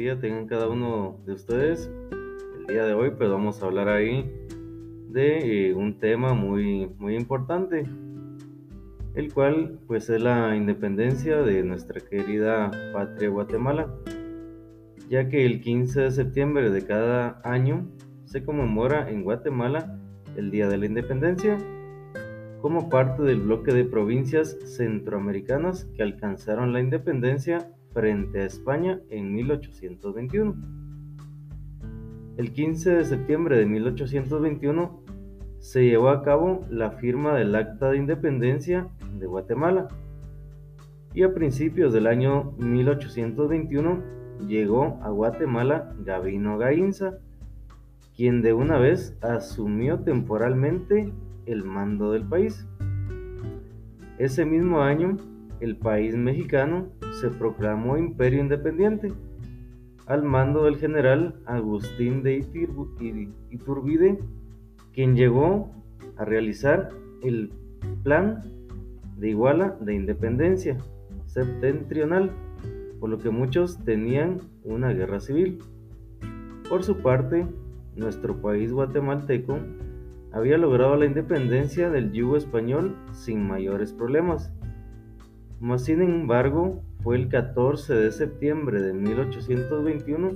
día tengan cada uno de ustedes. El día de hoy pues vamos a hablar ahí de eh, un tema muy, muy importante, el cual pues es la independencia de nuestra querida patria Guatemala, ya que el 15 de septiembre de cada año se conmemora en Guatemala el Día de la Independencia como parte del bloque de provincias centroamericanas que alcanzaron la independencia frente a España en 1821. El 15 de septiembre de 1821 se llevó a cabo la firma del Acta de Independencia de Guatemala y a principios del año 1821 llegó a Guatemala Gavino Gainza, quien de una vez asumió temporalmente el mando del país. Ese mismo año, el país mexicano se proclamó imperio independiente al mando del general Agustín de Iturbide, quien llegó a realizar el plan de Iguala de independencia septentrional, por lo que muchos tenían una guerra civil. Por su parte, nuestro país guatemalteco había logrado la independencia del yugo español sin mayores problemas. Mas sin embargo, fue el 14 de septiembre de 1821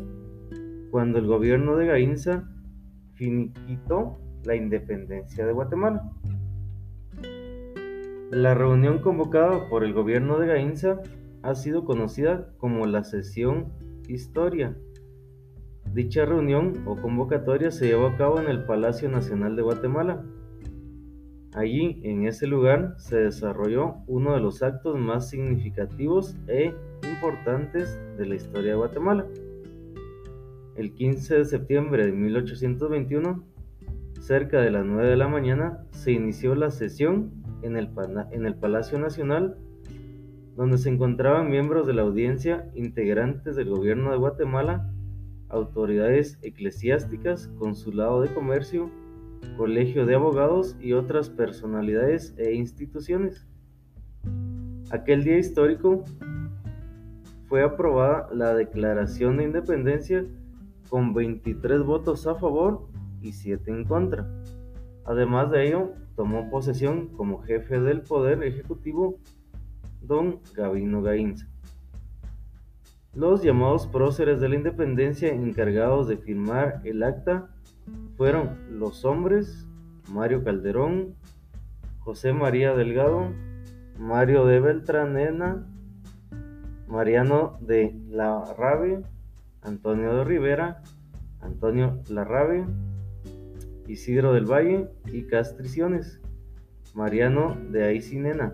cuando el gobierno de Gainza finiquitó la independencia de Guatemala. La reunión convocada por el gobierno de Gainza ha sido conocida como la sesión Historia. Dicha reunión o convocatoria se llevó a cabo en el Palacio Nacional de Guatemala, Allí, en ese lugar, se desarrolló uno de los actos más significativos e importantes de la historia de Guatemala. El 15 de septiembre de 1821, cerca de las 9 de la mañana, se inició la sesión en el, en el Palacio Nacional, donde se encontraban miembros de la audiencia, integrantes del gobierno de Guatemala, autoridades eclesiásticas, consulado de comercio, Colegio de Abogados y otras personalidades e instituciones. Aquel día histórico fue aprobada la Declaración de Independencia con 23 votos a favor y 7 en contra. Además de ello, tomó posesión como jefe del Poder Ejecutivo don Gavino Gainza. Los llamados próceres de la independencia encargados de firmar el acta fueron los hombres Mario Calderón, José María Delgado, Mario de Beltranena, Mariano de Larrabe, Antonio de Rivera, Antonio Larrabe, Isidro del Valle y Castriciones, Mariano de Aicinena,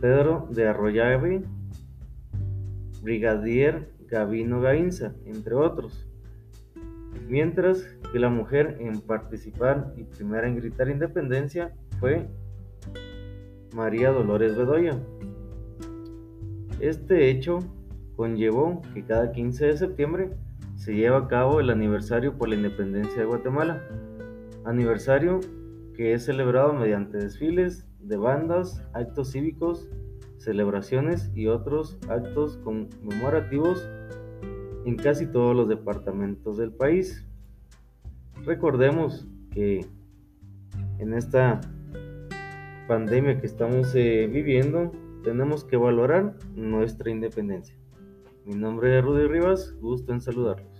Pedro de Arroyave, Brigadier Gavino Gainza, entre otros mientras que la mujer en participar y primera en gritar independencia fue María Dolores Bedoya. Este hecho conllevó que cada 15 de septiembre se lleva a cabo el aniversario por la independencia de Guatemala, aniversario que es celebrado mediante desfiles de bandas, actos cívicos, celebraciones y otros actos conmemorativos en casi todos los departamentos del país. Recordemos que en esta pandemia que estamos eh, viviendo tenemos que valorar nuestra independencia. Mi nombre es Rudy Rivas, gusto en saludarlo.